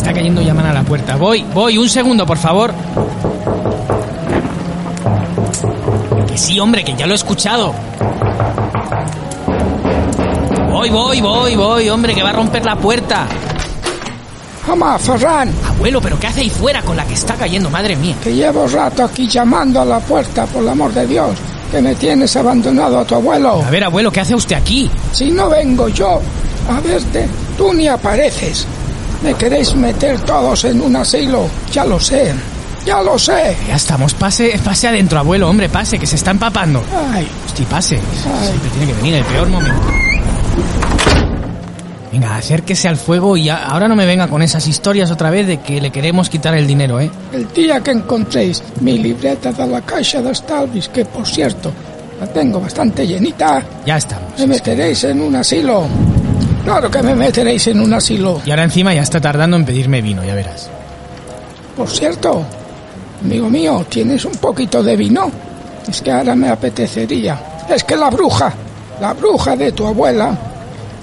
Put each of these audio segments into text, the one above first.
Está cayendo llaman a la puerta. Voy, voy, un segundo, por favor. Que sí, hombre, que ya lo he escuchado. Voy, voy, voy, voy, hombre, que va a romper la puerta. Mamá, Ferran, Abuelo, pero ¿qué hace ahí fuera con la que está cayendo? Madre mía. que llevo rato aquí llamando a la puerta, por el amor de Dios, que me tienes abandonado a tu abuelo. A ver, abuelo, ¿qué hace usted aquí? Si no vengo yo a verte, tú ni apareces. Me queréis meter todos en un asilo, ya lo sé, ya lo sé. Ya estamos, pase, pase adentro, abuelo, hombre, pase, que se está empapando. Ay, Hostia, pase. Siempre tiene que venir el peor momento. Venga, acérquese al fuego y ahora no me venga con esas historias otra vez de que le queremos quitar el dinero, ¿eh? el día que encontréis mi libreta de la caixa de Stalvis, que por cierto, la tengo bastante llenita, Ya estamos. me meteréis en un asilo. Claro que me meteréis en un asilo. Y ahora encima ya está tardando en pedirme vino, ya verás. Por cierto, amigo mío, ¿tienes un poquito de vino? Es que ahora me apetecería. Es que la bruja, la bruja de tu abuela,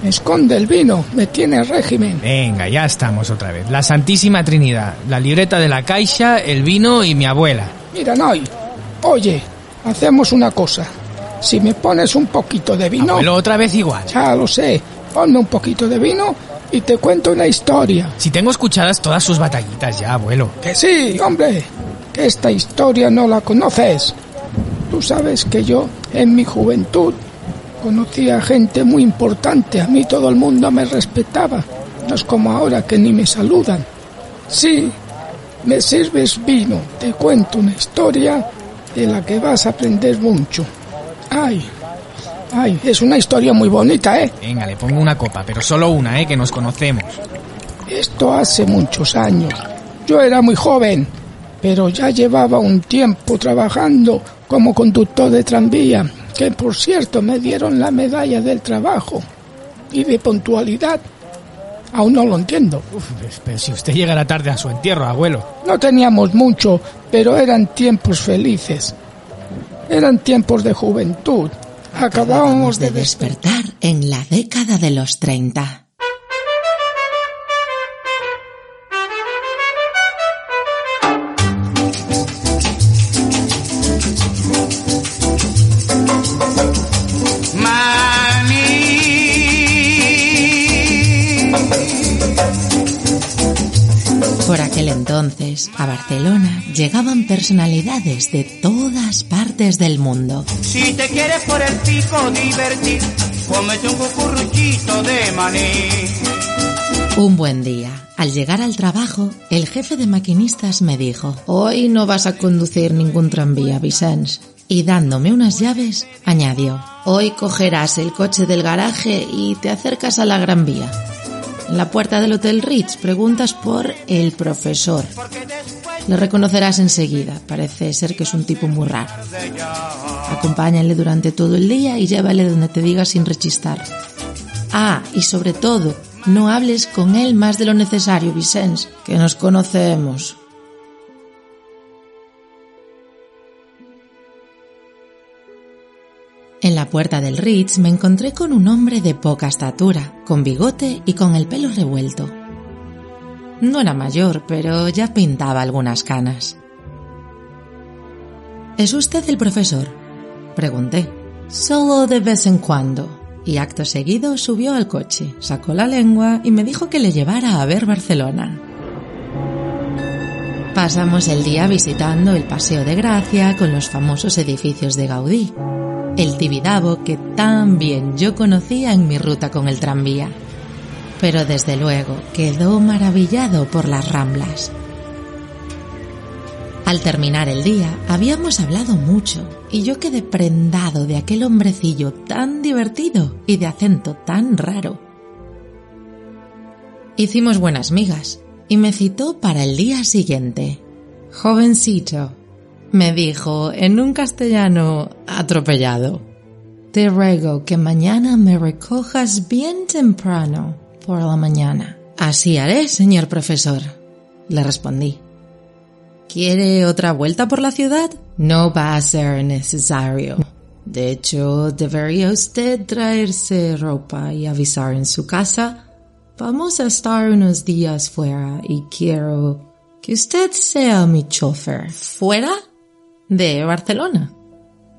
me esconde el vino, me tiene régimen. Venga, ya estamos otra vez. La Santísima Trinidad, la libreta de la caixa, el vino y mi abuela. Mira, Noy, oye, hacemos una cosa. Si me pones un poquito de vino, Abuelo, otra vez igual. ya lo sé, un poquito de vino y te cuento una historia. Si tengo escuchadas todas sus batallitas ya, abuelo. Que sí, hombre, que esta historia no la conoces. Tú sabes que yo, en mi juventud, conocí a gente muy importante. A mí todo el mundo me respetaba. No es como ahora que ni me saludan. Sí, me sirves vino. Te cuento una historia de la que vas a aprender mucho. Ay, ay, es una historia muy bonita, ¿eh? Venga, le pongo una copa, pero solo una, ¿eh? Que nos conocemos. Esto hace muchos años. Yo era muy joven, pero ya llevaba un tiempo trabajando como conductor de tranvía, que por cierto me dieron la medalla del trabajo y de puntualidad. Aún no lo entiendo. Uf, pero si usted llegara tarde a su entierro, abuelo. No teníamos mucho, pero eran tiempos felices. Eran tiempos de juventud. Acabábamos de despertar. despertar en la década de los 30. Aquel entonces, a Barcelona llegaban personalidades de todas partes del mundo. Si te quieres por el pico divertir, cómete un cucurruchito de maní. Un buen día, al llegar al trabajo, el jefe de maquinistas me dijo, hoy no vas a conducir ningún tranvía, Vicens. Y dándome unas llaves, añadió, hoy cogerás el coche del garaje y te acercas a la Gran Vía. En la puerta del Hotel Ritz preguntas por el profesor. Le reconocerás enseguida, parece ser que es un tipo muy raro. Acompáñale durante todo el día y llévale donde te diga sin rechistar. Ah, y sobre todo, no hables con él más de lo necesario, Vicens, que nos conocemos. La puerta del Ritz me encontré con un hombre de poca estatura, con bigote y con el pelo revuelto. No era mayor, pero ya pintaba algunas canas. ¿Es usted el profesor? Pregunté. Solo de vez en cuando. Y acto seguido subió al coche, sacó la lengua y me dijo que le llevara a ver Barcelona. Pasamos el día visitando el Paseo de Gracia con los famosos edificios de Gaudí, el Tibidabo que tan bien yo conocía en mi ruta con el tranvía. Pero desde luego quedó maravillado por las ramblas. Al terminar el día habíamos hablado mucho y yo quedé prendado de aquel hombrecillo tan divertido y de acento tan raro. Hicimos buenas migas y me citó para el día siguiente. Jovencito, me dijo en un castellano atropellado. Te ruego que mañana me recojas bien temprano por la mañana. Así haré, señor profesor, le respondí. ¿Quiere otra vuelta por la ciudad? No va a ser necesario. De hecho, debería usted traerse ropa y avisar en su casa Vamos a estar unos días fuera y quiero que usted sea mi chofer. ¿Fuera? De Barcelona,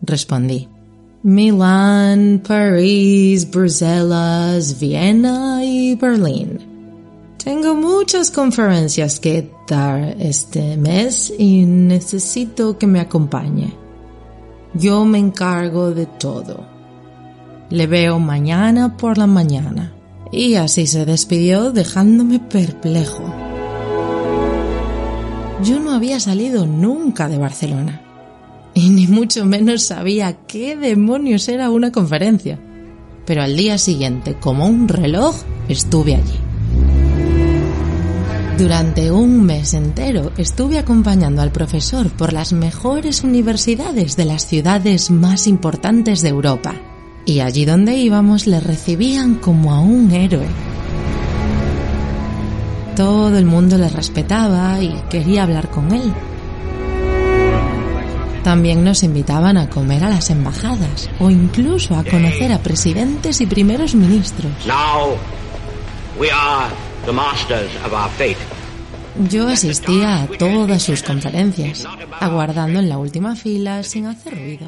respondí. Milán, París, Bruselas, Viena y Berlín. Tengo muchas conferencias que dar este mes y necesito que me acompañe. Yo me encargo de todo. Le veo mañana por la mañana. Y así se despidió dejándome perplejo. Yo no había salido nunca de Barcelona y ni mucho menos sabía qué demonios era una conferencia. Pero al día siguiente, como un reloj, estuve allí. Durante un mes entero estuve acompañando al profesor por las mejores universidades de las ciudades más importantes de Europa y allí donde íbamos le recibían como a un héroe. Todo el mundo le respetaba y quería hablar con él. También nos invitaban a comer a las embajadas o incluso a conocer a presidentes y primeros ministros. Yo asistía a todas sus conferencias, aguardando en la última fila sin hacer ruido.